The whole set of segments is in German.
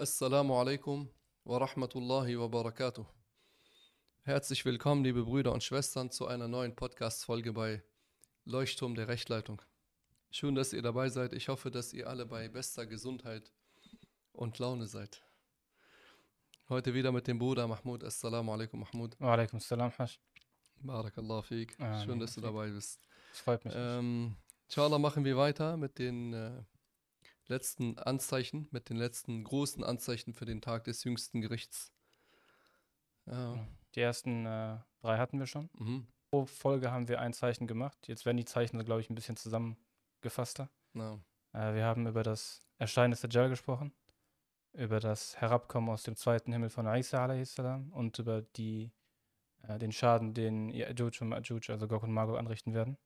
Assalamu alaikum wa rahmatullahi wa barakatuh. Herzlich willkommen, liebe Brüder und Schwestern, zu einer neuen Podcast-Folge bei Leuchtturm der Rechtleitung. Schön, dass ihr dabei seid. Ich hoffe, dass ihr alle bei bester Gesundheit und Laune seid. Heute wieder mit dem Bruder Mahmoud. Assalamu alaikum, Mahmoud. Wa alaikum salam, Hasch. Barakallah fiqh. Schön, dass du dabei bist. Das freut mich. Ähm, inshallah machen wir weiter mit den äh, letzten Anzeichen, mit den letzten großen Anzeichen für den Tag des jüngsten Gerichts. Ja. Die ersten äh, drei hatten wir schon. Mhm. Pro Folge haben wir ein Zeichen gemacht. Jetzt werden die Zeichen, glaube ich, ein bisschen zusammengefasster. Ja. Äh, wir haben über das Erscheinen des Dajjal gesprochen, über das Herabkommen aus dem zweiten Himmel von Isa a.s. und über die, äh, den Schaden, den Ya'juj und Ma'juj, also Gog und Magog, anrichten werden.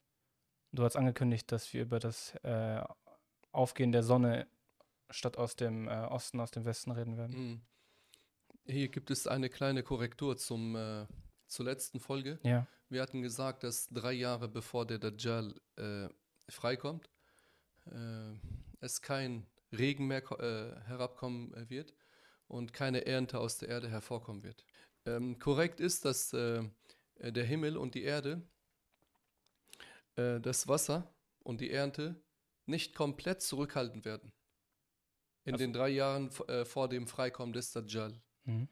Du hast angekündigt, dass wir über das äh, Aufgehen der Sonne statt aus dem äh, Osten, aus dem Westen reden werden. Mhm. Hier gibt es eine kleine Korrektur zum, äh, zur letzten Folge. Ja. Wir hatten gesagt, dass drei Jahre bevor der Dajjal äh, freikommt, äh, es kein Regen mehr äh, herabkommen äh, wird und keine Ernte aus der Erde hervorkommen wird. Ähm, korrekt ist, dass der Himmel und die Erde das Wasser und die Ernte nicht komplett zurückhalten werden. In Also- den drei Jahren äh, vor dem Freikommen des Dajjal. Mhm.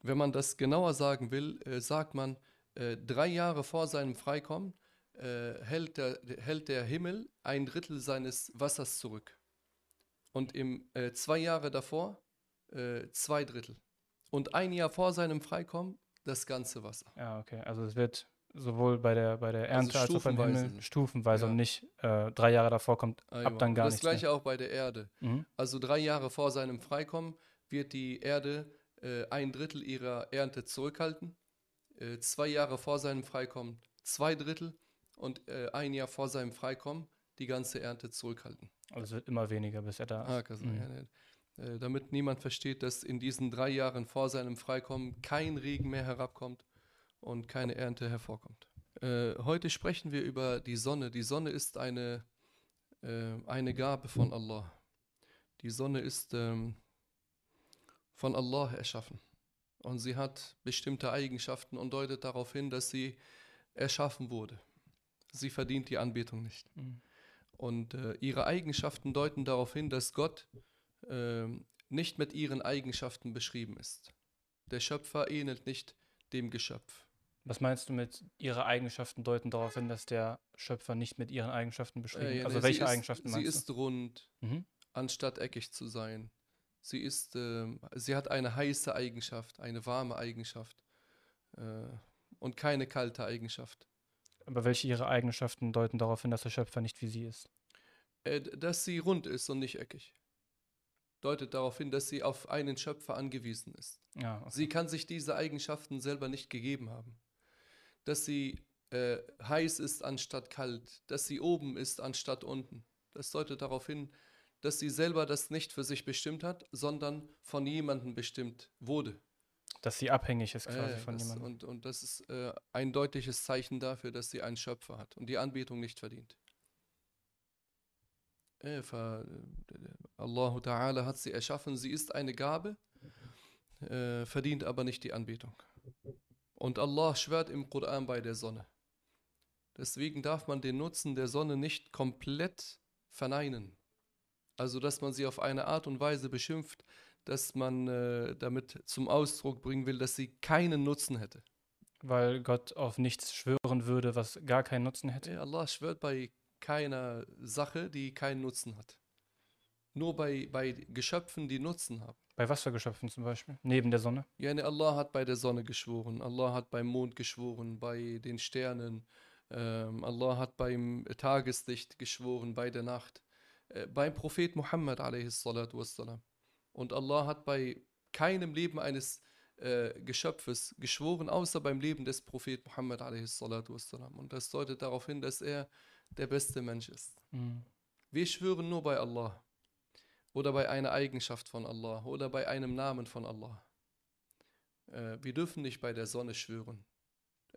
Wenn man das genauer sagen will, äh, sagt man, äh, drei Jahre vor seinem Freikommen äh, hält, der, hält der Himmel ein Drittel seines Wassers zurück. Und im äh, zwei Jahre davor äh, zwei Drittel. Und ein Jahr vor seinem Freikommen das ganze Wasser. Ja, okay. Also es wird sowohl bei der, bei der Ernte als auch beim stufenweise. Himmel stufenweise Ja. und nicht äh, drei Jahre davor kommt Aywa. ab dann gar Und das nichts mehr. gleiche auch bei der Erde. Mhm. Also drei Jahre vor seinem Freikommen wird die Erde äh, ein Drittel ihrer Ernte zurückhalten. Äh, zwei Jahre vor seinem Freikommen zwei Drittel und äh, ein Jahr vor seinem Freikommen die ganze Ernte zurückhalten. Also es wird immer weniger, bis er da ist. Ah, Mhm. ja. Äh, damit niemand versteht, dass in diesen drei Jahren vor seinem Freikommen kein Regen mehr herabkommt und keine Ernte hervorkommt. Äh, heute sprechen wir über die Sonne. Die Sonne ist eine, äh, eine Gabe von Allah. Die Sonne ist ähm, von Allah erschaffen. Und sie hat bestimmte Eigenschaften und deutet darauf hin, dass sie erschaffen wurde. Sie verdient die Anbetung nicht. Mhm. Und äh, ihre Eigenschaften deuten darauf hin, dass Gott ähm, nicht mit ihren Eigenschaften beschrieben ist. Der Schöpfer ähnelt nicht dem Geschöpf. Was meinst du mit ihre Eigenschaften deuten darauf hin, dass der Schöpfer nicht mit ihren Eigenschaften beschrieben Äh, ist? ja, Also ne, welche sie ist, Eigenschaften Sie meinst ist rund, du? Mhm. anstatt eckig zu sein. Sie ist, ähm, sie hat eine heiße Eigenschaft, eine warme Eigenschaft äh, und keine kalte Eigenschaft. Aber welche ihre Eigenschaften deuten darauf hin, dass der Schöpfer nicht wie sie ist? Äh, dass sie rund ist und nicht eckig. Deutet darauf hin, dass sie auf einen Schöpfer angewiesen ist. Ja, okay. Sie kann sich diese Eigenschaften selber nicht gegeben haben. Dass sie äh, heiß ist anstatt kalt, dass sie oben ist anstatt unten. Das deutet darauf hin, dass sie selber das nicht für sich bestimmt hat, sondern von jemandem bestimmt wurde. dass sie abhängig ist quasi Äh, von das, jemandem. und, und das ist äh, ein deutliches Zeichen dafür, dass sie einen Schöpfer hat und die Anbetung nicht verdient. Äh, fa- Allahu Ta'ala hat sie erschaffen, sie ist eine Gabe, äh, verdient aber nicht die Anbetung. Und Allah schwört im Koran bei der Sonne. Deswegen darf man den Nutzen der Sonne nicht komplett verneinen. Also, dass man sie auf eine Art und Weise beschimpft, dass man äh, damit zum Ausdruck bringen will, dass sie keinen Nutzen hätte. Weil Gott auf nichts schwören würde, was gar keinen Nutzen hätte. Ja, Allah schwört bei keiner Sache, die keinen Nutzen hat. Nur bei, bei Geschöpfen, die Nutzen haben. Bei Wassergeschöpfen zum Beispiel, neben der Sonne. Ja, ne, Allah hat bei der Sonne geschworen, Allah hat beim Mond geschworen, bei den Sternen, ähm, Allah hat beim Tageslicht geschworen, bei der Nacht, äh, beim Prophet Muhammad a.s. Und Allah hat bei keinem Leben eines äh, Geschöpfes geschworen, außer beim Leben des Prophet Muhammad a.s. Und das deutet darauf hin, dass er der beste Mensch ist. Mhm. Wir schwören nur bei Allah oder bei einer Eigenschaft von Allah oder bei einem Namen von Allah. Äh, wir dürfen nicht bei der Sonne schwören.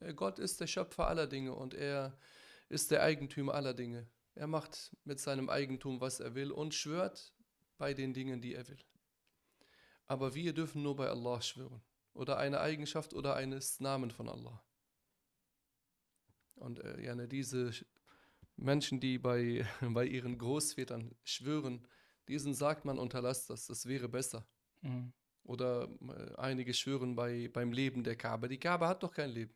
Äh, Gott ist der Schöpfer aller Dinge und er ist der Eigentümer aller Dinge. Er macht mit seinem Eigentum, was er will und schwört bei den Dingen, die er will. Aber wir dürfen nur bei Allah schwören. Oder eine Eigenschaft oder eines Namen von Allah. Und äh, ja, ne, diese Sch- Menschen, die bei, bei ihren Großvätern schwören, diesen sagt man, unterlasst das, das wäre besser. Mhm. Oder äh, einige schwören bei, beim Leben der Kaaba. Die Kaaba hat doch kein Leben.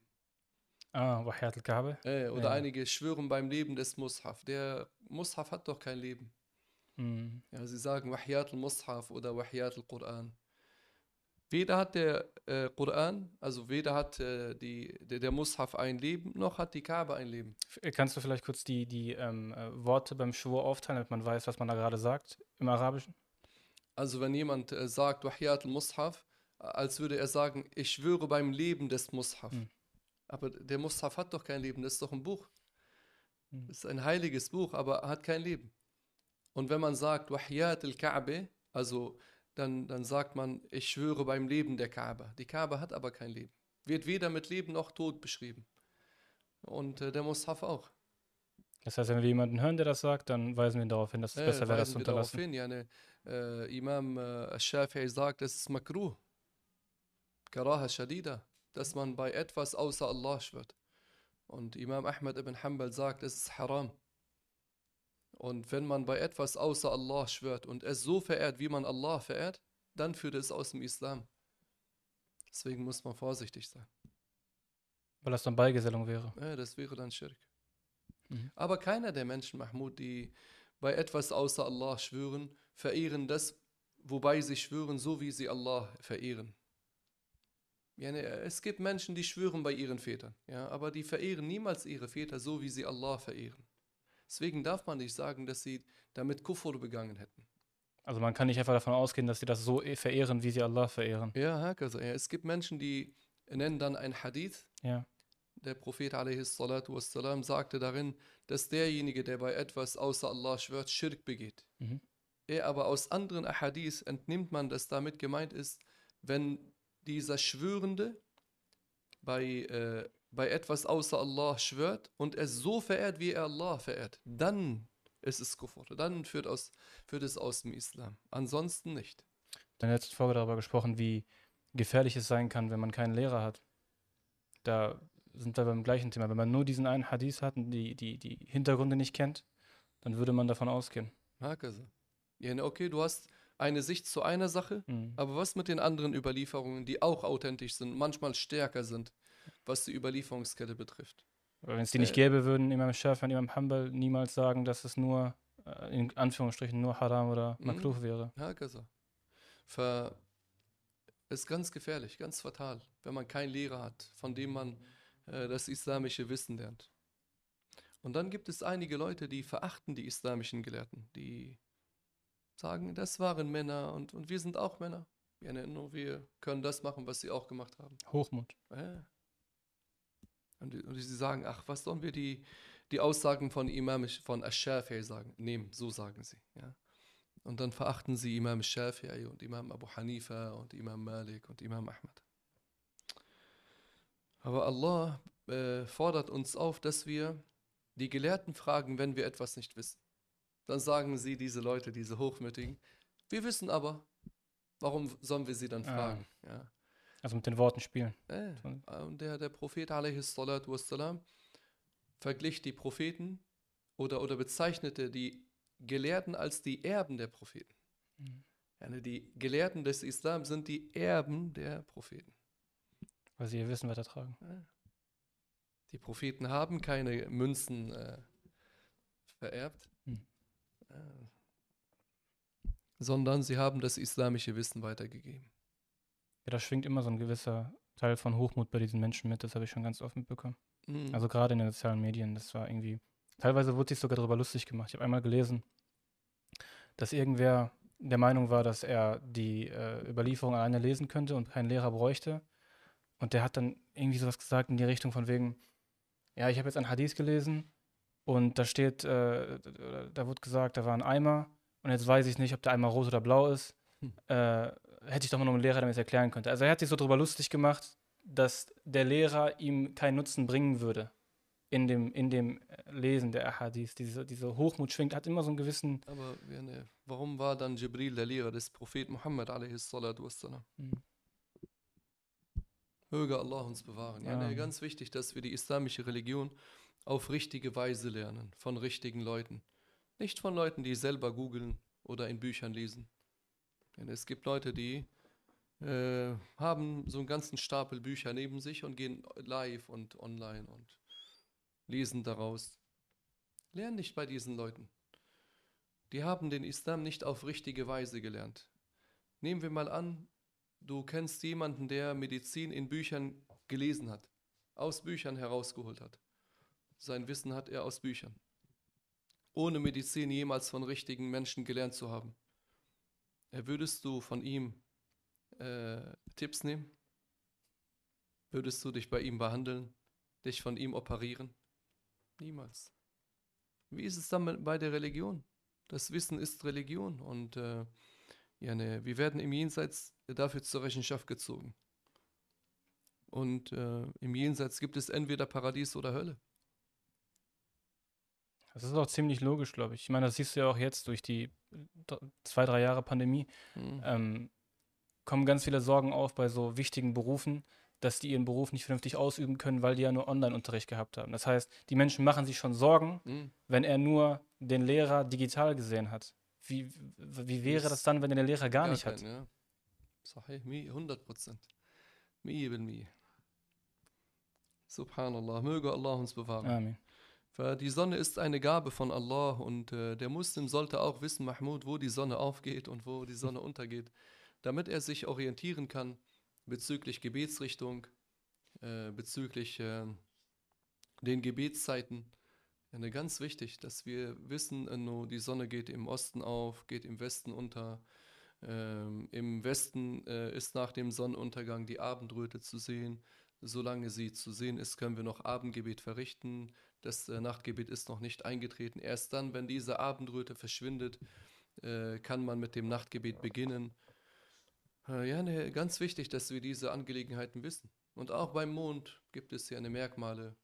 Ah, Wahiyat al-Kabe. Äh, oder Ja. einige schwören beim Leben des Mushaf. Der Mushaf hat doch kein Leben. Mhm. Ja, sie sagen Wahiyat al-Mushaf oder Wahiyat al-Quran. Weder hat der äh, Quran, also weder hat äh, die, der, der Mushaf ein Leben, noch hat die Kaaba ein Leben. F- Kannst du vielleicht kurz die, die ähm, äh, Worte beim Schwur aufteilen, damit man weiß, was man da gerade sagt im Arabischen? Also wenn jemand äh, sagt Wahiyat al-Mushaf, äh, als würde er sagen, ich schwöre beim Leben des Mushaf. Hm. Aber der Mushaf hat doch kein Leben, das ist doch ein Buch. Hm. Das ist ein heiliges Buch, aber hat kein Leben. Und wenn man sagt Wahiyat al-Ka'be, also dann, dann sagt man, ich schwöre beim Leben der Kaaba. Die Kaaba hat aber kein Leben. Wird weder mit Leben noch Tod beschrieben. Und äh, der Mushaf auch. Das heißt, wenn wir jemanden hören, der das sagt, dann weisen wir ihn darauf hin, dass es Äh, besser wäre, das weisen zu wir darauf unterlassen. hin. Ja, ne, äh, Imam äh, Shafi'i sagt, es ist makruh. Karaha shadida. Dass man bei etwas außer Allah schwört. Und Imam Ahmad ibn Hanbal sagt, es ist haram. Und wenn man bei etwas außer Allah schwört und es so verehrt, wie man Allah verehrt, dann führt es aus dem Islam. Deswegen muss man vorsichtig sein. Weil das dann Beigesellung wäre. Ja, das wäre dann Schirk. Mhm. Aber keiner der Menschen, Mahmoud, die bei etwas außer Allah schwören, verehren das, wobei sie schwören, so wie sie Allah verehren. Ja, es gibt Menschen, die schwören bei ihren Vätern, ja, aber die verehren niemals ihre Väter so, wie sie Allah verehren. Deswegen darf man nicht sagen, dass sie damit Kufur begangen hätten. Also man kann nicht einfach davon ausgehen, dass sie das so eh verehren, wie sie Allah verehren. Ja, hakaza, ja, es gibt Menschen, die nennen dann ein Hadith, Ja. Der Prophet wassalam, sagte darin, dass derjenige, der bei etwas außer Allah schwört, Schirk begeht. Mhm. Er aber aus anderen Ahadith entnimmt man, dass damit gemeint ist, wenn dieser Schwörende bei, äh, bei etwas außer Allah schwört und es so verehrt, wie er Allah verehrt, dann ist es Kufr. Dann führt, aus, führt es aus dem Islam. Ansonsten nicht. Dann letzte Folge darüber gesprochen, wie gefährlich es sein kann, wenn man keinen Lehrer hat. Da sind wir beim gleichen Thema. Wenn man nur diesen einen Hadith hat und die, die, die Hintergründe nicht kennt, dann würde man davon ausgehen. Ja, ne, okay, du hast eine Sicht zu einer Sache, Mhm. Aber was mit den anderen Überlieferungen, die auch authentisch sind, manchmal stärker sind, was die Überlieferungskette betrifft? Aber wenn es die nicht Äh, gäbe, würden Imam Shafi und Imam Hanbal niemals sagen, dass es nur, äh, in Anführungsstrichen, nur Haram oder Mhm. Makruh wäre. Hakaza. Ver ist ganz gefährlich, ganz fatal, wenn man keinen Lehrer hat, von dem man äh, das islamische Wissen lernt. Und dann gibt es einige Leute, die verachten die islamischen Gelehrten, die sagen, das waren Männer und, und wir sind auch Männer. Ja, ne, nur wir können das machen, was sie auch gemacht haben. Hochmut. Ja. Und, und sie sagen, ach, was sollen wir die, die Aussagen von Imam von Ash-Shafi'i sagen? Nehmen, so sagen sie. Ja. Und dann verachten sie Imam Shafi'i und Imam Abu Hanifa und Imam Malik und Imam Ahmad. Aber Allah äh, fordert uns auf, dass wir die Gelehrten fragen, wenn wir etwas nicht wissen. Dann sagen sie, diese Leute, diese Hochmütigen, wir wissen aber, warum sollen wir sie dann Ah. fragen? Ja. Also mit den Worten spielen. Äh, Schon. und der, der Prophet wassalam, verglich die Propheten oder, oder bezeichnete die Gelehrten als die Erben der Propheten. Mhm. Ne, die Gelehrten des Islam sind die Erben der Propheten. Weil sie ihr Wissen weitertragen. Die Propheten haben keine Münzen äh, vererbt, Hm. äh, sondern sie haben das islamische Wissen weitergegeben. Ja, da schwingt immer so ein gewisser Teil von Hochmut bei diesen Menschen mit. Das habe ich schon ganz oft mitbekommen. Mhm. Also gerade in den sozialen Medien, das war irgendwie. Teilweise wurde sich sogar darüber lustig gemacht. Ich habe einmal gelesen, dass irgendwer der Meinung war, dass er die äh, Überlieferung alleine lesen könnte und keinen Lehrer bräuchte. Und der hat dann irgendwie sowas gesagt in die Richtung von wegen, ja, ich habe jetzt ein Hadith gelesen und da steht, äh, da wurde gesagt, da war ein Eimer und jetzt weiß ich nicht, ob der Eimer rot oder blau ist. Hm. Äh, hätte ich doch mal noch einen Lehrer, der mir das erklären könnte. Also er hat sich so darüber lustig gemacht, dass der Lehrer ihm keinen Nutzen bringen würde. in dem, in dem äh, Lesen der Ahadith. Diese, diese Hochmut schwingt, hat immer so einen gewissen. Aber ne, warum war dann Jibril der Lehrer des Propheten Muhammad wassalam? Mhm. Möge Allah uns bewahren. Ja, ne, ganz wichtig, dass wir die islamische Religion auf richtige Weise lernen, von richtigen Leuten. Nicht von Leuten, die selber googeln oder in Büchern lesen. Denn es gibt Leute, die äh, haben so einen ganzen Stapel Bücher neben sich und gehen live und online und lesen daraus. Lern nicht bei diesen Leuten. Die haben den Islam nicht auf richtige Weise gelernt. Nehmen wir mal an, du kennst jemanden, der Medizin in Büchern gelesen hat, aus Büchern herausgeholt hat. Sein Wissen hat er aus Büchern. Ohne Medizin jemals von richtigen Menschen gelernt zu haben. Würdest du von ihm äh, Tipps nehmen? Würdest du dich bei ihm behandeln? Dich von ihm operieren? Niemals. Wie ist es dann bei der Religion? Das Wissen ist Religion und äh, ja, ne, wir werden im Jenseits dafür zur Rechenschaft gezogen. Und äh, im Jenseits gibt es entweder Paradies oder Hölle. Das ist auch ziemlich logisch, glaube ich. Ich meine, das siehst du ja auch jetzt durch die zwei, drei Jahre Pandemie. Mhm. Ähm, kommen ganz viele Sorgen auf bei so wichtigen Berufen, dass die ihren Beruf nicht vernünftig ausüben können, weil die ja nur Online-Unterricht gehabt haben. Das heißt, die Menschen machen sich schon Sorgen, mhm. wenn er nur den Lehrer digital gesehen hat. Wie, wie wäre das dann, wenn er den Lehrer gar, gar nicht hat? Ja. Sahih, 100 Prozent. Mie bin Mie. Subhanallah, möge Allah uns bewahren. Amen. Die Sonne ist eine Gabe von Allah und äh, der Muslim sollte auch wissen, Mahmoud, wo die Sonne aufgeht und wo die Sonne untergeht, damit er sich orientieren kann bezüglich Gebetsrichtung, äh, bezüglich äh, den Gebetszeiten. Ja, ganz wichtig, dass wir wissen, äh, die Sonne geht im Osten auf, geht im Westen unter. Ähm, Im Westen äh, ist nach dem Sonnenuntergang die Abendröte zu sehen. Solange sie zu sehen ist, können wir noch Abendgebet verrichten. Das äh, Nachtgebet ist noch nicht eingetreten. Erst dann, wenn diese Abendröte verschwindet, äh, kann man mit dem Nachtgebet beginnen. Äh, ja, ne, ganz wichtig, dass wir diese Angelegenheiten wissen. Und auch beim Mond gibt es ja eine Merkmale.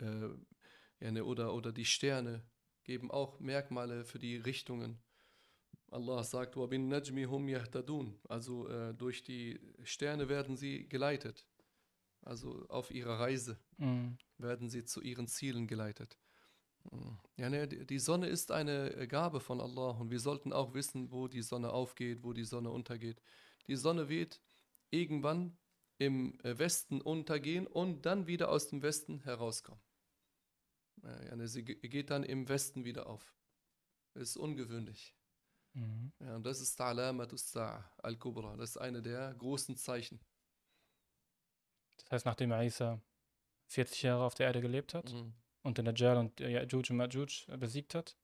Äh, ja, ne, oder, oder die Sterne geben auch Merkmale für die Richtungen. Allah sagt, وَبِن نَجْمِ هُمْ يَهْتَدُونَ Also äh, durch die Sterne werden sie geleitet. Also auf ihrer Reise mhm. werden sie zu ihren Zielen geleitet. Ja, ne, die Sonne ist eine Gabe von Allah und wir sollten auch wissen, wo die Sonne aufgeht, wo die Sonne untergeht. Die Sonne wird irgendwann im äh, Westen untergehen und dann wieder aus dem Westen herauskommen. Ja, ne, sie geht dann im Westen wieder auf. Das ist ungewöhnlich. Mhm. Ja, und das ist Ta'lamatus al-Kubra. Das ist eine der großen Zeichen. Das heißt, nachdem Isa 40 Jahre auf der Erde gelebt hat, mhm und den Dajjal und Ya'juj und Ma'juj besiegt hat,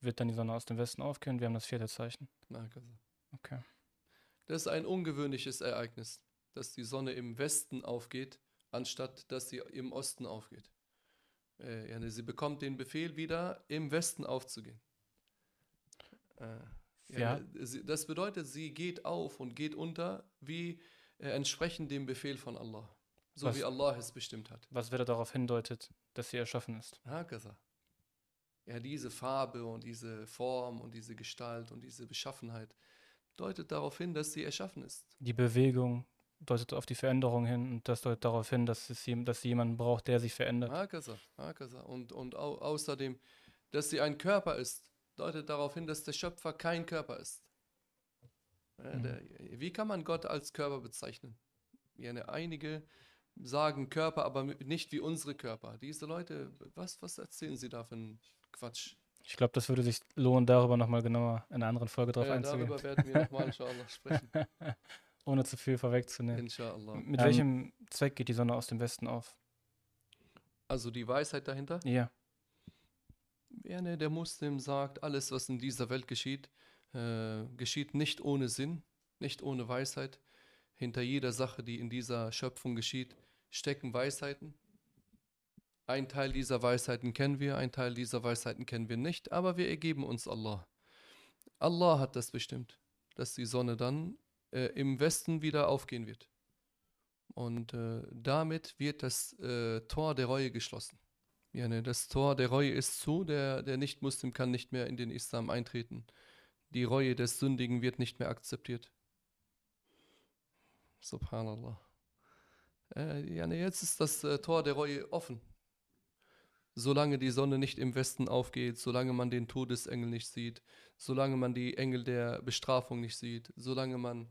wird dann die Sonne aus dem Westen aufgehen. Wir haben das vierte Zeichen. Okay. Das ist ein ungewöhnliches Ereignis, dass die Sonne im Westen aufgeht, anstatt dass sie im Osten aufgeht. Äh, sie bekommt den Befehl wieder, im Westen aufzugehen. Äh, ja, ja. Das bedeutet, sie geht auf und geht unter, wie äh, entsprechend dem Befehl von Allah. So was, wie Allah es bestimmt hat. Was wieder darauf hindeutet, dass sie erschaffen ist. Ja, diese Farbe und diese Form und diese Gestalt und diese Beschaffenheit deutet darauf hin, dass sie erschaffen ist. Die Bewegung deutet auf die Veränderung hin und das deutet darauf hin, dass, es, dass sie jemanden braucht, der sich verändert. Hakaza, Hakaza. Und, und au außerdem, dass sie ein Körper ist, deutet darauf hin, dass der Schöpfer kein Körper ist. Mhm. wie kann man Gott als Körper bezeichnen? Ja, einige sagen Körper, aber nicht wie unsere Körper. Diese Leute, was, was erzählen sie da für einen Quatsch? Ich glaube, das würde sich lohnen, darüber nochmal genauer in einer anderen Folge drauf ja, einzugehen. Darüber werden wir nochmal, inshallah, sprechen. Ohne zu viel vorwegzunehmen. Inshallah. Mit ähm, welchem Zweck geht die Sonne aus dem Westen auf? Also die Weisheit dahinter? Ja. Ja, ne, der Muslim sagt, alles, was in dieser Welt geschieht, äh, geschieht nicht ohne Sinn, nicht ohne Weisheit. Hinter jeder Sache, die in dieser Schöpfung geschieht, stecken Weisheiten. Ein Teil dieser Weisheiten kennen wir, ein Teil dieser Weisheiten kennen wir nicht, aber wir ergeben uns Allah. Allah hat das bestimmt, dass die Sonne dann äh, im Westen wieder aufgehen wird. Und äh, damit wird das äh, Tor der Reue geschlossen. Ja, ne, das Tor der Reue ist zu, der, der Nicht-Muslim kann nicht mehr in den Islam eintreten. Die Reue des Sündigen wird nicht mehr akzeptiert. Subhanallah. Äh, ja, ne, jetzt ist das äh, Tor der Reue offen. Solange die Sonne nicht im Westen aufgeht, solange man den Todesengel nicht sieht, solange man die Engel der Bestrafung nicht sieht, solange man,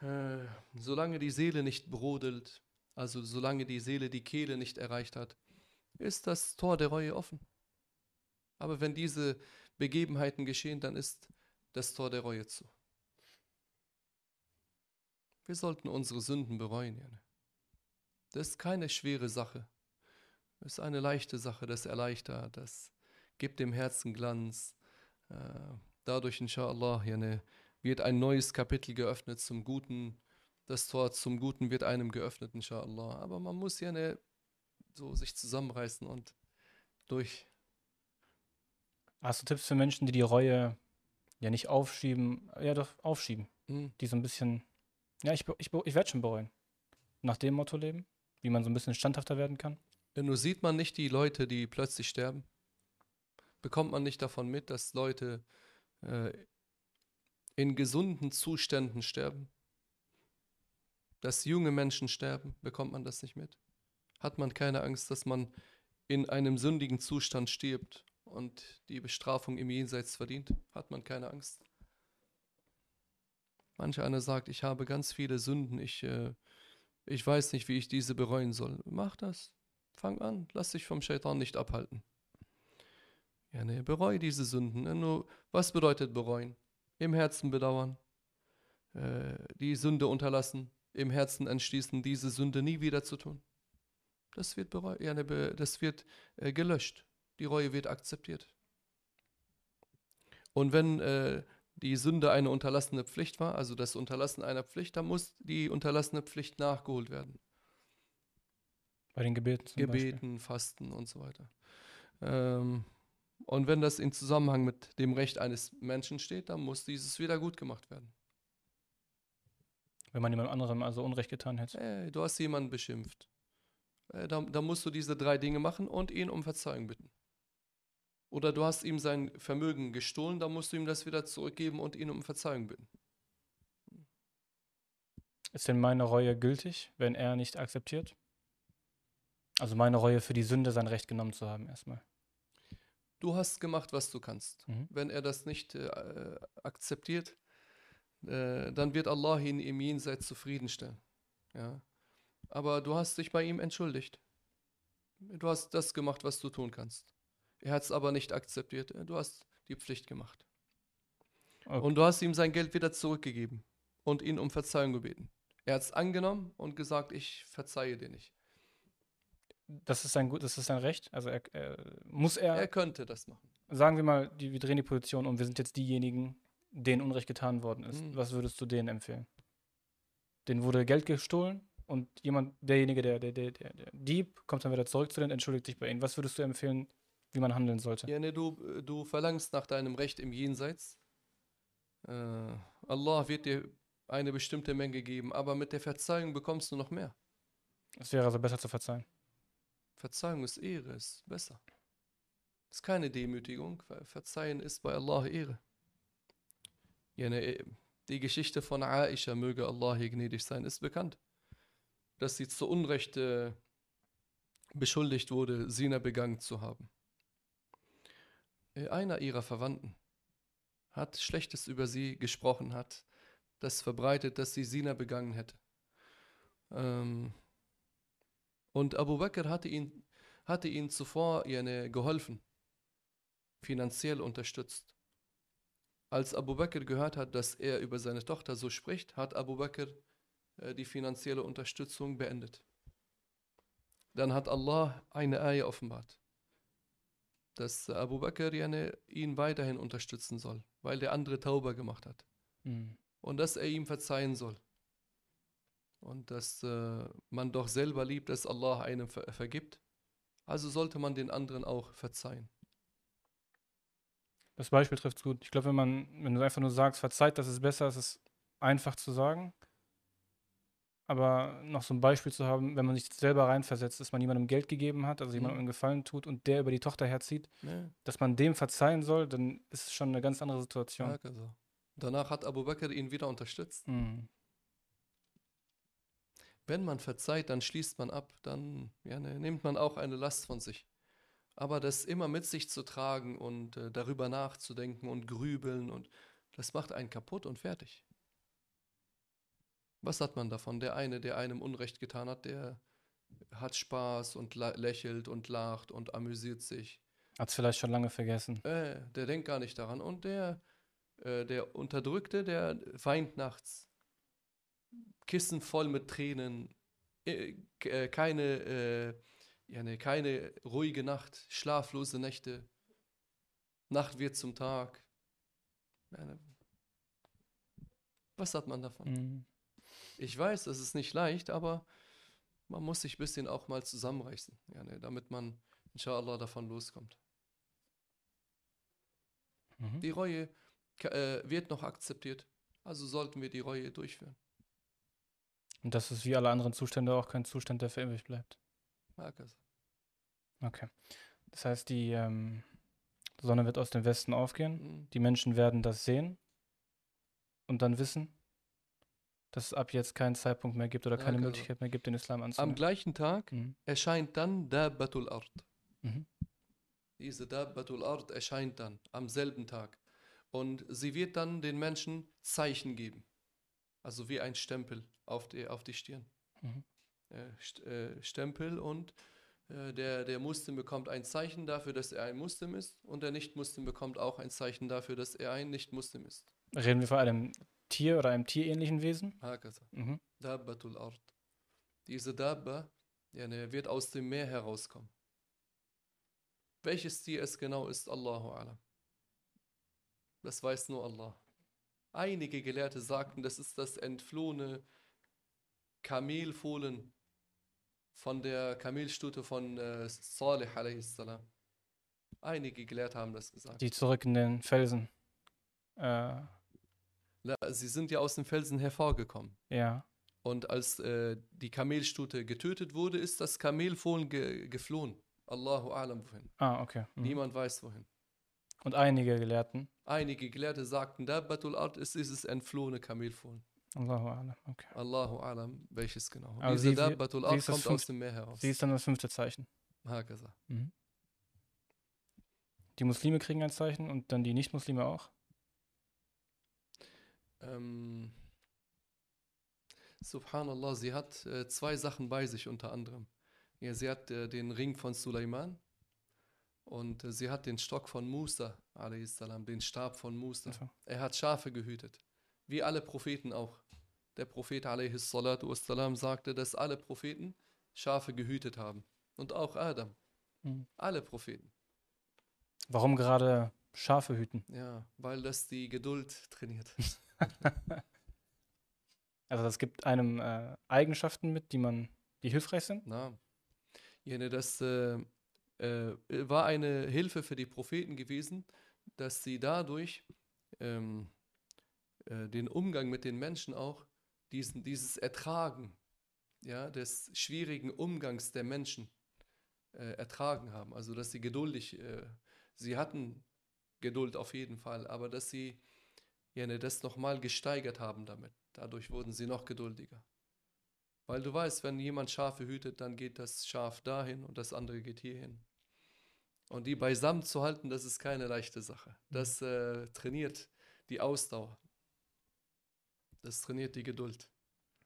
äh, solange die Seele nicht brodelt, also solange die Seele die Kehle nicht erreicht hat, ist das Tor der Reue offen. Aber wenn diese Begebenheiten geschehen, dann ist das Tor der Reue zu. Wir sollten unsere Sünden bereuen. Jane. Das ist keine schwere Sache. Das ist eine leichte Sache, das erleichtert, das gibt dem Herzen Glanz. Äh, dadurch, inshallah, wird ein neues Kapitel geöffnet zum Guten. Das Tor zum Guten wird einem geöffnet, inshallah. Aber man muss ja so sich zusammenreißen und durch. Hast du Tipps für Menschen, die die Reue ja nicht aufschieben, ja doch aufschieben, mhm. die so ein bisschen, ja, ich, ich, ich werde schon bereuen, nach dem Motto leben, wie man so ein bisschen standhafter werden kann? Nur sieht man nicht die Leute, die plötzlich sterben? Bekommt man nicht davon mit, dass Leute äh, in gesunden Zuständen sterben? Dass junge Menschen sterben? Bekommt man das nicht mit? Hat man keine Angst, dass man in einem sündigen Zustand stirbt und die Bestrafung im Jenseits verdient? Hat man keine Angst? Manch einer sagt, ich habe ganz viele Sünden, ich, äh, ich weiß nicht, wie ich diese bereuen soll. Mach das. Fang an, lass dich vom Shaitan nicht abhalten. Ja, nee, bereue diese Sünden. Ne? Nur, was bedeutet bereuen? Im Herzen bedauern, äh, die Sünde unterlassen, im Herzen entschließen, diese Sünde nie wieder zu tun. Das wird, bereu ja, ne, das wird äh, gelöscht. Die Reue wird akzeptiert. Und wenn äh, die Sünde eine unterlassene Pflicht war, also das Unterlassen einer Pflicht, dann muss die unterlassene Pflicht nachgeholt werden. Bei den Gebeten. Gebeten, Beispiel. Fasten und so weiter. Ähm, und wenn das in Zusammenhang mit dem Recht eines Menschen steht, dann muss dieses wieder gut gemacht werden. Wenn man jemand anderem also Unrecht getan hätte. Hey, du hast jemanden beschimpft. Äh, da, da musst du diese drei Dinge machen und ihn um Verzeihung bitten. Oder du hast ihm sein Vermögen gestohlen, da musst du ihm das wieder zurückgeben und ihn um Verzeihung bitten. Ist denn meine Reue gültig, wenn er nicht akzeptiert? Also meine Reue für die Sünde, sein Recht genommen zu haben, erstmal. Du hast gemacht, was du kannst. Mhm. Wenn er das nicht äh, akzeptiert, äh, dann wird Allah ihn im Jenseits zufriedenstellen. Ja? Aber du hast dich bei ihm entschuldigt. Du hast das gemacht, was du tun kannst. Er hat es aber nicht akzeptiert. Du hast die Pflicht gemacht. Okay. Und du hast ihm sein Geld wieder zurückgegeben und ihn um Verzeihung gebeten. Er hat es angenommen und gesagt, ich verzeihe dir nicht. Das ist sein, das ist sein Recht. Also er, er, muss er. Er könnte das machen. Sagen wir mal, die, wir drehen die Position um. Wir sind jetzt diejenigen, denen Unrecht getan worden ist. Mhm. Was würdest du denen empfehlen? Denen wurde Geld gestohlen und jemand, derjenige, der, der, der, der, Dieb, kommt dann wieder zurück zu denen, entschuldigt sich bei ihnen. Was würdest du empfehlen, wie man handeln sollte? Ja, ne, du, du verlangst nach deinem Recht im Jenseits. Äh, Allah wird dir eine bestimmte Menge geben, aber mit der Verzeihung bekommst du noch mehr. Es wäre also besser zu verzeihen. Verzeihung ist Ehre, ist besser. Ist keine Demütigung, weil Verzeihen ist bei Allah Ehre. Die Geschichte von Aisha, möge Allah hier gnädig sein, ist bekannt. Dass sie zu Unrecht äh, beschuldigt wurde, Sina begangen zu haben. Äh, einer ihrer Verwandten hat Schlechtes über sie gesprochen, hat das verbreitet, dass sie Sina begangen hätte. Ähm, und Abu Bakr hatte ihn, hatte ihn zuvor yani, geholfen, finanziell unterstützt. Als Abu Bakr gehört hat, dass er über seine Tochter so spricht, hat Abu Bakr äh, die finanzielle Unterstützung beendet. Dann hat Allah eine Eier offenbart, dass Abu Bakr yani, ihn weiterhin unterstützen soll, weil der andere Tauber gemacht hat. Mhm. Und dass er ihm verzeihen soll und dass äh, man doch selber liebt, dass Allah einem ver vergibt. Also sollte man den anderen auch verzeihen. Das Beispiel trifft gut. Ich glaube, wenn man, wenn du einfach nur sagst, verzeiht, das ist besser, ist es einfach zu sagen. Aber noch so ein Beispiel zu haben, wenn man sich selber reinversetzt, dass man jemandem Geld gegeben hat, also Mhm. jemandem einen Gefallen tut und der über die Tochter herzieht, Ja, dass man dem verzeihen soll, dann ist es schon eine ganz andere Situation. ja, also. Danach hat Abu Bakr ihn wieder unterstützt. Mhm. Wenn man verzeiht, dann schließt man ab, dann ja, ne, nimmt man auch eine Last von sich. Aber das immer mit sich zu tragen und äh, darüber nachzudenken und grübeln und das macht einen kaputt und fertig. Was hat man davon? Der eine, der einem Unrecht getan hat, der hat Spaß und lächelt und lacht und amüsiert sich. Hat es vielleicht schon lange vergessen. Äh, der denkt gar nicht daran. Und der, äh, der Unterdrückte, der weint nachts. Kissen voll mit Tränen. Äh, äh, keine, äh, ja, ne, keine ruhige Nacht. Schlaflose Nächte. Nacht wird zum Tag. Ja, ne. Was hat man davon? Mhm. Ich weiß, das ist nicht leicht, aber man muss sich ein bisschen auch mal zusammenreißen, ja, ne, damit man inshallah davon loskommt. Mhm. Die Reue äh, wird noch akzeptiert, also sollten wir die Reue durchführen. Und das ist wie alle anderen Zustände auch kein Zustand, der für ewig bleibt. Mag es. Okay. Das heißt, die ähm, Sonne wird aus dem Westen aufgehen. Mhm. Die Menschen werden das sehen und dann wissen, dass es ab jetzt keinen Zeitpunkt mehr gibt oder Ja, keine genau. Möglichkeit mehr gibt, den Islam Am anzunehmen. gleichen Tag Mhm. erscheint dann Dabbatul Ard. Mhm. Diese Dabbatul Ard erscheint dann am selben Tag. Und sie wird dann den Menschen Zeichen geben. Also wie ein Stempel auf die, auf die Stirn. Mhm. Äh, äh, Stempel und äh, der, der Muslim bekommt ein Zeichen dafür, dass er ein Muslim ist und der Nicht-Muslim bekommt auch ein Zeichen dafür, dass er ein Nicht-Muslim ist. Reden wir von einem Tier oder einem tierähnlichen Wesen? Mhm. Dabbatul Ard. Diese Dabba wird aus dem Meer herauskommen. Welches Tier es genau ist, Allahu Alam. Das weiß nur Allah. Einige Gelehrte sagten, das ist das entflohene Kamelfohlen von der Kamelstute von äh, Salih a.s. Einige Gelehrte haben das gesagt. Die zurück in den Felsen. Äh, Sie sind ja aus dem Felsen hervorgekommen. ja. Und als äh, die Kamelstute getötet wurde, ist das Kamelfohlen ge geflohen. Allahu alam wohin. Ah, okay. Mhm. Niemand weiß wohin. Und einige Gelehrten. Einige Gelehrte sagten, Dabbatul Ard ist dieses entflohene Kamelfohlen. Allahu Alam. Okay. Allahu alam, welches genau. Aber Diese sie- sie- Dabbatul das kommt aus dem Meer heraus. Sie ist dann das fünfte Zeichen. Hakaza. Mhm. Die Muslime kriegen ein Zeichen und dann die Nicht-Muslime auch. Ähm, Subhanallah, sie hat äh, zwei Sachen bei sich unter anderem. Ja, sie hat äh, den Ring von Suleiman und äh, sie hat den Stock von Musa, a.s., den Stab von Musa. Also, Er hat Schafe gehütet, wie alle Propheten auch. Der Prophet a.s. sagte, dass alle Propheten Schafe gehütet haben. Und auch Adam. Mhm. Alle Propheten. warum gerade Schafe hüten? Ja, weil das die Geduld trainiert. Also das gibt einem äh, Eigenschaften mit, die man, die hilfreich sind. Na, jene, das äh, äh, war eine Hilfe für die Propheten gewesen, dass sie dadurch ähm, äh, den Umgang mit den Menschen auch, diesen, dieses Ertragen ja, des schwierigen Umgangs der Menschen äh, ertragen haben. Also, dass sie geduldig, äh, sie hatten Geduld auf jeden Fall, aber dass sie jene, das nochmal gesteigert haben damit. Dadurch wurden sie noch geduldiger. Weil du weißt, wenn jemand Schafe hütet, dann geht das Schaf dahin und das andere geht hierhin. Und die beisammen zu halten, das ist keine leichte Sache. Das äh, trainiert die Ausdauer. Das trainiert die Geduld.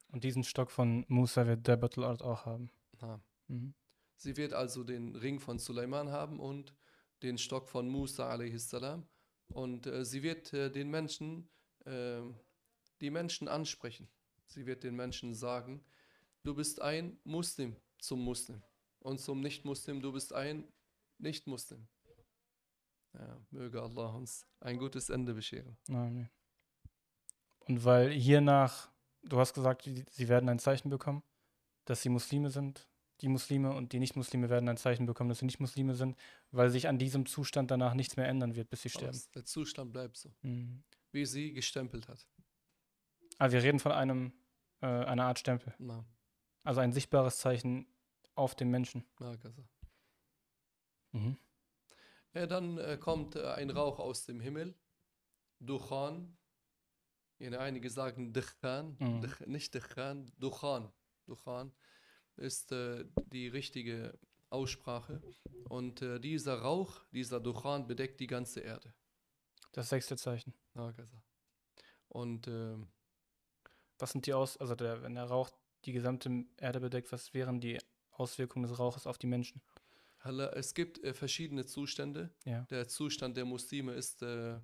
Und diesen Stock von Musa wird der Battle Art auch haben. Ja. Mhm. Sie wird also den Ring von Suleiman haben und den Stock von Musa a.s. Und äh, sie wird äh, den Menschen, äh, die Menschen ansprechen. Sie wird den Menschen sagen, du bist ein Muslim zum Muslim. Und zum Nicht-Muslim, du bist ein Nicht-Muslim. Ja, möge Allah uns ein gutes Ende bescheren. Amen. Und weil hiernach, du hast gesagt, sie werden ein Zeichen bekommen, dass sie Muslime sind. Die Muslime und die Nicht-Muslime werden ein Zeichen bekommen, dass sie nicht Muslime sind, weil sich an diesem Zustand danach nichts mehr ändern wird, bis sie sterben. Aus- Der Zustand bleibt so, Mhm. wie sie gestempelt hat. Aber wir reden von einem äh, eine Art Stempel. Na, Also ein sichtbares Zeichen auf dem Menschen. na, Gaza. Mhm. Ja, dann äh, kommt äh, ein Rauch aus dem Himmel, Duchan. Ja, einige sagen Dichan, Mhm. Dich- nicht Dichan, Duchan. Duchan ist äh, die richtige Aussprache. Und äh, dieser Rauch, dieser Duchan bedeckt die ganze Erde. Das sechste Zeichen. Und ähm, Was sind die Aus... Also der, wenn der Rauch die gesamte Erde bedeckt, was wären die Auswirkungen des Rauches auf die Menschen? Es gibt äh, verschiedene Zustände. Ja. Der Zustand der Muslime ist äh,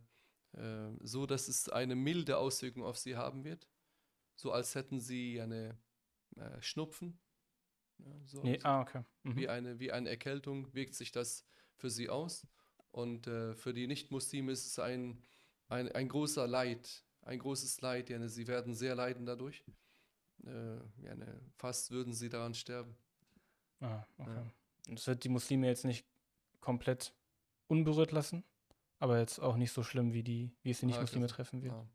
äh, so, dass es eine milde Auswirkung auf sie haben wird. So als hätten sie eine äh, Schnupfen. Ja, so Nee, ah, okay. wie, Mhm. eine, wie eine Erkältung wirkt sich das für sie aus. Und äh, für die Nicht-Muslime ist es ein, ein, ein großer Leid, ein großes Leid. Ja, sie werden sehr leiden dadurch. Äh, ja, ne, fast würden sie daran sterben. Ah, okay. Ja. Und Das wird die Muslime jetzt nicht komplett unberührt lassen, aber jetzt auch nicht so schlimm, wie, die, wie es die Ah, Nicht-Muslime das- treffen wird. Ja.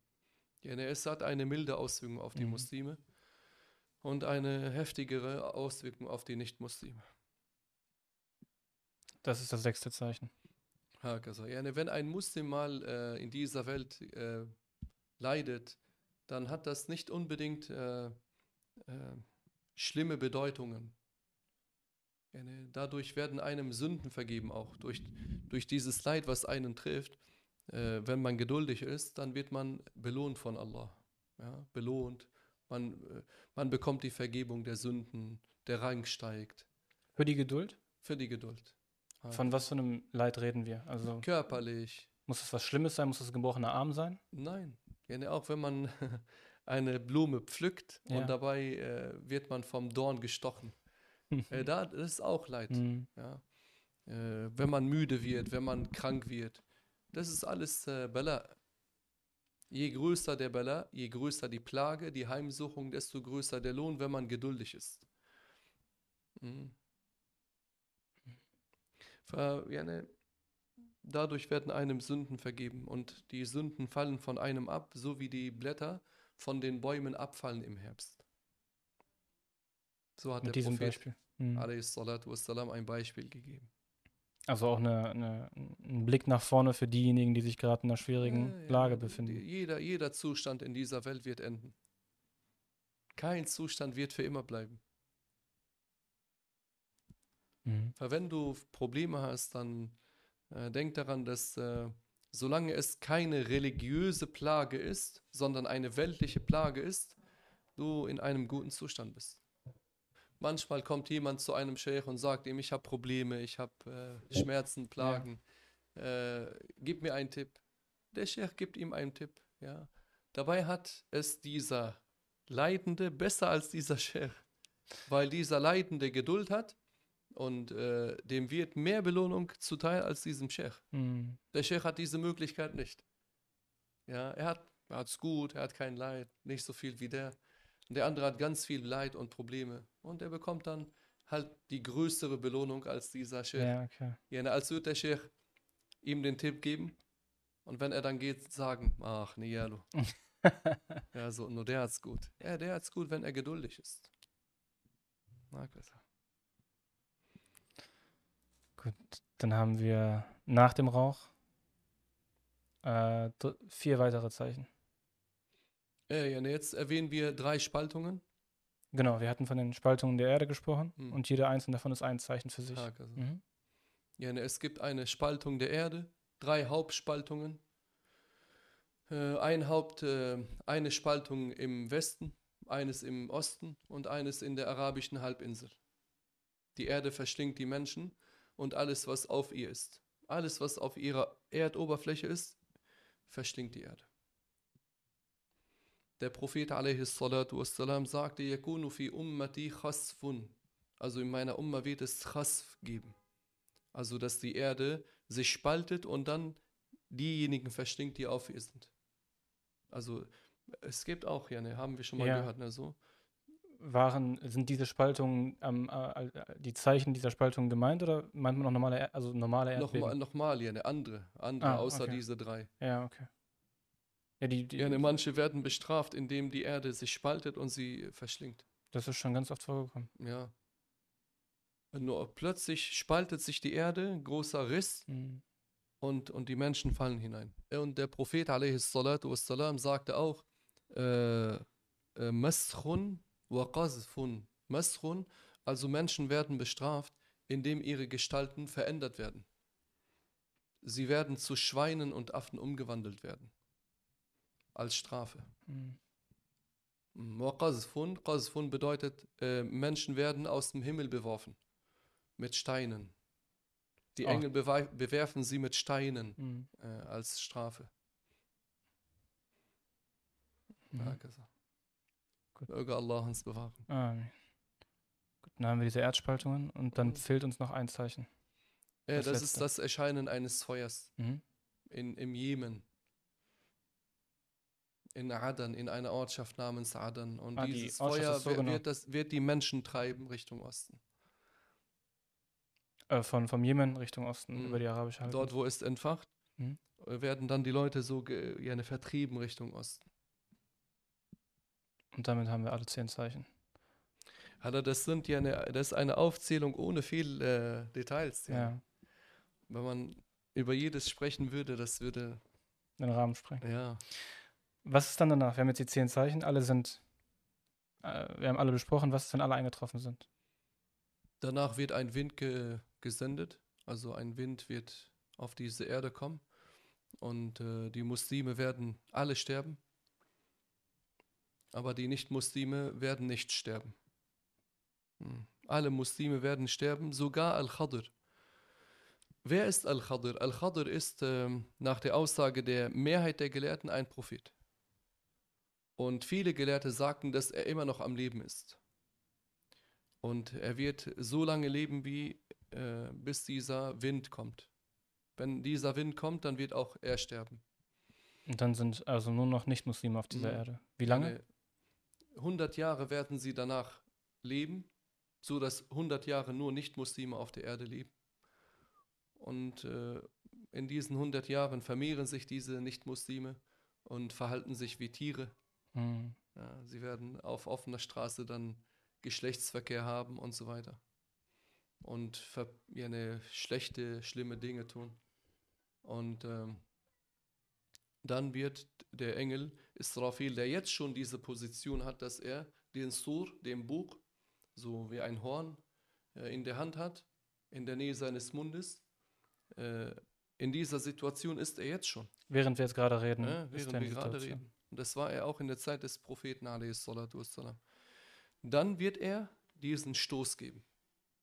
Ja, ne, es hat eine milde Auswirkung auf die Mhm. Muslime und eine heftigere Auswirkung auf die Nicht-Muslime. Das ist das sechste Zeichen. Ja, ne, wenn ein Muslim mal äh, in dieser Welt äh, leidet, dann hat das nicht unbedingt äh, äh, schlimme Bedeutungen. Ne, dadurch werden einem Sünden vergeben auch. Durch, durch dieses Leid, was einen trifft, äh, wenn man geduldig ist, dann wird man belohnt von Allah. Ja, belohnt. Man, äh, man bekommt die Vergebung der Sünden, der Rang steigt Für die Geduld? für die Geduld. Von was für einem Leid reden wir? Also Körperlich, muss es was Schlimmes sein? Muss es ein gebrochener Arm sein? Nein, ja, auch wenn man eine Blume pflückt Ja. und dabei äh, wird man vom Dorn gestochen. Äh, da, das ist auch Leid. Mhm. Ja. Äh, wenn man müde wird, wenn man krank wird. Das ist alles äh, Bala. Je größer der Bala, je größer die Plage, die Heimsuchung, desto größer der Lohn, wenn man geduldig ist. Mhm. Ne, dadurch werden einem Sünden vergeben und die Sünden fallen von einem ab, so wie die Blätter von den Bäumen abfallen im Herbst. So hat Mit der diesem Prophet Beispiel. Mhm. ein Beispiel gegeben. Also auch eine, eine, ein Blick nach vorne für diejenigen, die sich gerade in einer schwierigen Ja, ja, Lage befinden. Jeder, jeder Zustand in dieser Welt wird enden. Kein Zustand wird für immer bleiben. Mhm. Weil wenn du Probleme hast, dann äh, denk daran, dass äh, solange es keine religiöse Plage ist, sondern eine weltliche Plage ist, du in einem guten Zustand bist. Manchmal kommt jemand zu einem Sheikh und sagt ihm, ich habe Probleme, ich habe äh, Schmerzen, Plagen, äh, gib mir einen Tipp. Der Sheikh gibt ihm einen Tipp. Ja. Dabei hat es dieser Leidende besser als dieser Sheikh, weil dieser Leidende Geduld hat und äh, dem wird mehr Belohnung zuteil als diesem Sheikh. Mhm. Der Sheikh hat diese Möglichkeit nicht. Ja, er hat hat's gut, er hat kein Leid, nicht so viel wie der. Und der andere hat ganz viel Leid und Probleme. Und er bekommt dann halt die größere Belohnung als dieser Sheikh. Ja, okay. Ja, als wird der Sheikh ihm den Tipp geben. Und wenn er dann geht, sagen, ach, nee, ja, so, nur der hat's gut. Ja, der hat's gut, wenn er geduldig ist. Na, besser. Gut, dann haben wir nach dem Rauch äh, vier weitere Zeichen. Ja, ja, ne, jetzt erwähnen wir drei Spaltungen. Genau, wir hatten von den Spaltungen der Erde gesprochen Mhm. und jede einzelne davon ist ein Zeichen für sich. Ah, also. Mhm. Ja, es gibt eine Spaltung der Erde, drei Hauptspaltungen. Äh, ein Haupt, äh, eine Spaltung im Westen, eines im Osten und eines in der arabischen Halbinsel. Die Erde verschlingt die Menschen und alles, was auf ihr ist. Alles, was auf ihrer Erdoberfläche ist, verschlingt die Erde. Der Prophet a.s. sagte, Yakunu fi ummati khasfun. Also in meiner Umma wird es Khasf geben. Also, dass die Erde sich spaltet und dann diejenigen verstinkt, die auf ihr sind. Also, es gibt auch, ja, ne, haben wir schon mal Ja. gehört, ne, so. Waren, sind diese Spaltungen, ähm, äh, die Zeichen dieser Spaltungen gemeint oder meint man noch normale, also normale Erdbeben? Nochmal, nochmal, ja, ne, andere, andere, Ah, außer okay. diese drei. Ja, okay. Ja, die, die, Ja, manche werden bestraft, indem die Erde sich spaltet und sie verschlingt. das ist schon ganz oft vorgekommen. Ja. Nur plötzlich spaltet sich die Erde, großer Riss, Mhm. und, und die Menschen fallen hinein. Und der Prophet wassalam, sagte auch, äh, äh, Maschun wa qazfun. Maschun, also Menschen werden bestraft, indem ihre Gestalten verändert werden. Sie werden zu Schweinen und Affen umgewandelt werden. Als Strafe. Mhm. Qazfun, qazfun bedeutet, äh, Menschen werden aus dem Himmel beworfen. Mit Steinen. Die Oh. Engel bewerfen sie mit Steinen Mhm. äh, als Strafe. Mhm. Gut. Möge Allah uns bewahren. Amen. Gut, dann haben wir diese Erdspaltungen und dann Mhm. fehlt uns noch ein Zeichen. Äh, Das das ist das Erscheinen eines Feuers Mhm. in, im Jemen. In Adan, in einer Ortschaft namens Adan. Und Ah, die dieses Ortschaft Feuer so genau. wird, das, wird die Menschen treiben Richtung Osten. Äh, von, vom Jemen Richtung Osten Mhm. über die arabische Halbinsel. Dort, wo es entfacht, Mhm. äh, werden dann die Leute so ge- ja, ne, vertrieben Richtung Osten. Und damit haben wir alle zehn Zeichen. Aber das sind ja eine, das ist eine Aufzählung ohne viel äh, Details. Ja. Ja, Wenn man über jedes sprechen würde, das würde, den Rahmen sprengen. ja. Was ist dann danach? Wir haben jetzt die zehn Zeichen, alle sind, äh, wir haben alle besprochen, was ist, wenn alle eingetroffen sind? Danach wird ein Wind ge gesendet, also ein Wind wird auf diese Erde kommen und äh, die Muslime werden alle sterben, aber die Nicht-Muslime werden nicht sterben. Hm. Alle Muslime werden sterben, sogar Al-Khadr. Wer ist Al-Khadr? Al-Khadr ist ähm, nach der Aussage der Mehrheit der Gelehrten ein Prophet. Und viele Gelehrte sagten, dass er immer noch am Leben ist. Und er wird so lange leben, wie äh, bis dieser Wind kommt. Wenn dieser Wind kommt, dann wird auch er sterben. Und dann sind also nur noch Nicht-Muslime auf dieser Mhm. Erde. Wie lange? Eine 100 Jahre werden sie danach leben, so dass 100 Jahre nur Nicht-Muslime auf der Erde leben. Und äh, in diesen 100 Jahren vermehren sich diese Nicht-Muslime und verhalten sich wie Tiere. Mhm. Ja, sie werden auf offener Straße dann Geschlechtsverkehr haben und so weiter. Und ja, ne, schlechte, schlimme Dinge tun. Und ähm, dann wird der Engel Israfil, der jetzt schon diese Position hat, dass er den Sur, den Buch, so wie ein Horn äh, in der Hand hat, in der Nähe seines Mundes. Äh, in dieser Situation ist er jetzt schon. Während wir jetzt gerade reden, Ja, während wir gerade reden. Und das war er auch in der Zeit des Propheten wassalam. Dann wird er diesen Stoß geben.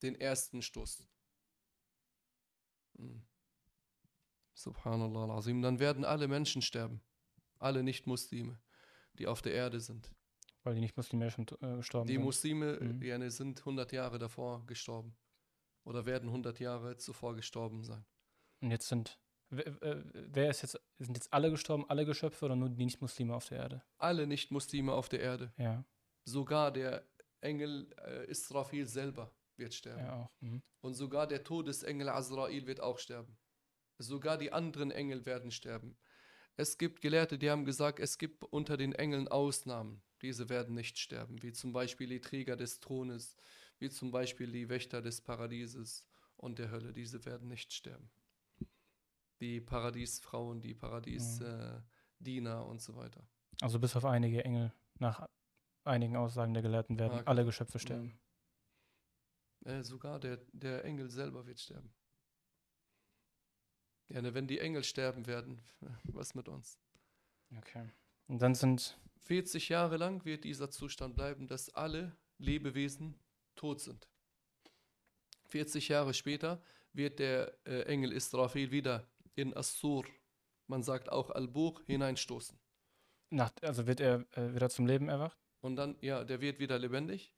Den ersten Stoß. Hm. Subhanallah al-Azim. Dann werden alle Menschen sterben. Alle Nicht-Muslime, die auf der Erde sind. Weil die Nicht-Muslime schon äh, gestorben Die sind. Muslime Mhm. äh, ja, sind 100 Jahre davor gestorben. Oder werden 100 Jahre zuvor gestorben sein. Und jetzt sind, wer, äh, wer ist jetzt, sind jetzt alle gestorben, alle Geschöpfe oder nur die Nicht-Muslime auf der Erde? Alle Nicht-Muslime auf der Erde. Ja, Sogar der Engel äh, Israfil selber wird sterben. ja auch. Mhm. Und sogar der Todesengel Azrael wird auch sterben. Sogar die anderen Engel werden sterben. Es gibt Gelehrte, die haben gesagt, es gibt unter den Engeln Ausnahmen. Diese werden nicht sterben, wie zum Beispiel die Träger des Thrones, wie zum Beispiel die Wächter des Paradieses und der Hölle. Diese werden nicht sterben. Die Paradiesfrauen, die Paradiesdiener äh, Diener und so weiter. Also bis auf einige Engel, nach einigen Aussagen der Gelehrten werden Ah, alle Geschöpfe sterben. Äh, sogar der, der Engel selber wird sterben. Ja, ne, wenn die Engel sterben werden, was mit uns? Okay. Und dann sind, 40 Jahre lang wird dieser Zustand bleiben, dass alle Lebewesen tot sind. 40 Jahre später wird der äh, Engel Israfil wieder in Assur, man sagt auch Al-Buch, hineinstoßen. nach, also wird er äh, wieder zum Leben erwacht? Und dann, ja, der wird wieder lebendig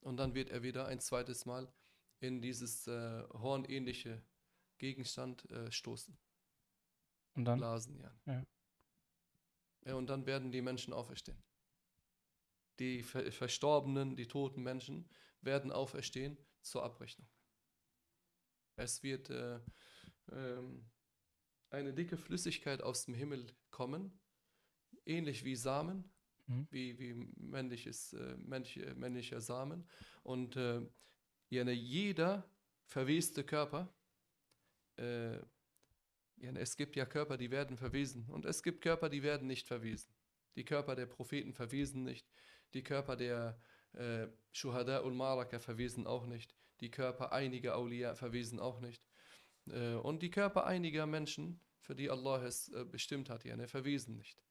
und dann wird er wieder ein zweites Mal in dieses äh, hornähnliche Gegenstand äh, stoßen. Und dann? Blasen, ja. Ja. ja. Und dann werden die Menschen auferstehen. Die ver verstorbenen, die toten Menschen werden auferstehen zur Abrechnung. Es wird äh, ähm, eine dicke Flüssigkeit aus dem Himmel kommen, ähnlich wie Samen, Mhm. wie, wie männliches, äh, männliche, männlicher Samen. Und äh, jeder verweste Körper, äh, es gibt ja Körper, die werden verwesen und es gibt Körper, die werden nicht verwesen. Die Körper der Propheten verwesen nicht, die Körper der äh, Shuhada und Maraka verwesen auch nicht, die Körper einiger Auliya verwesen auch nicht. Äh, und die Körper einiger Menschen, für die Allah es äh, bestimmt hat, jene, verwesen nicht.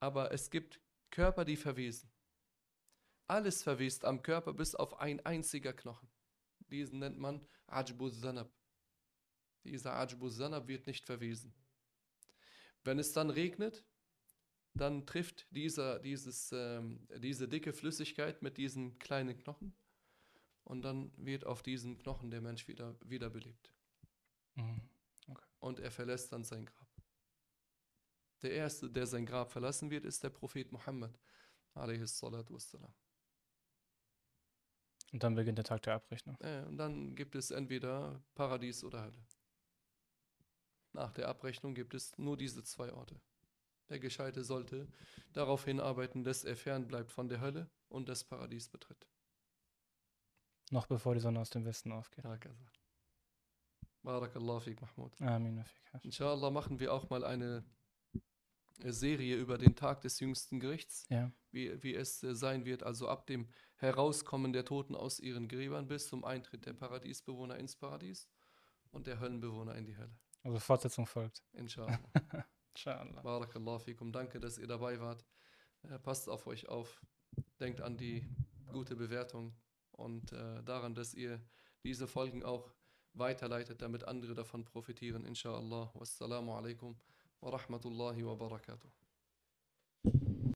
Aber es gibt Körper, die verwesen. Alles verwest am Körper bis auf ein einziger Knochen. Diesen nennt man Ajbuz Zanab. Dieser Ajbuz Zanab wird nicht verwesen. Wenn es dann regnet, dann trifft dieser, dieses, ähm, diese dicke Flüssigkeit mit diesen kleinen Knochen und dann wird auf diesen Knochen der Mensch wieder wiederbelebt. Mhm. Und er verlässt dann sein Grab. Der erste, der sein Grab verlassen wird, ist der Prophet Muhammad. Und dann beginnt der Tag der Abrechnung. Und dann gibt es entweder Paradies oder Hölle. Nach der Abrechnung gibt es nur diese zwei Orte. Der Gescheite sollte darauf hinarbeiten, dass er fern bleibt von der Hölle und das Paradies betritt. Noch bevor die Sonne aus dem Westen aufgeht. Hakaza. Barakallahu fik, Mahmoud. Amin. Inshallah machen wir auch mal eine Serie über den Tag des jüngsten Gerichts, Ja. wie, wie es äh, sein wird, also ab dem Herauskommen der Toten aus ihren Gräbern bis zum Eintritt der Paradiesbewohner ins Paradies und der Höllenbewohner in die Hölle. Also Fortsetzung folgt. Inshallah. Inshallah. Barakallahu fikum. Danke, dass ihr dabei wart. Äh, passt auf euch auf. Denkt an die gute Bewertung und äh, daran, dass ihr diese Folgen auch weiterleitet, damit andere davon profitieren. Inshallah. Wassalamu alaikum wa rahmatullahi wa barakatuh.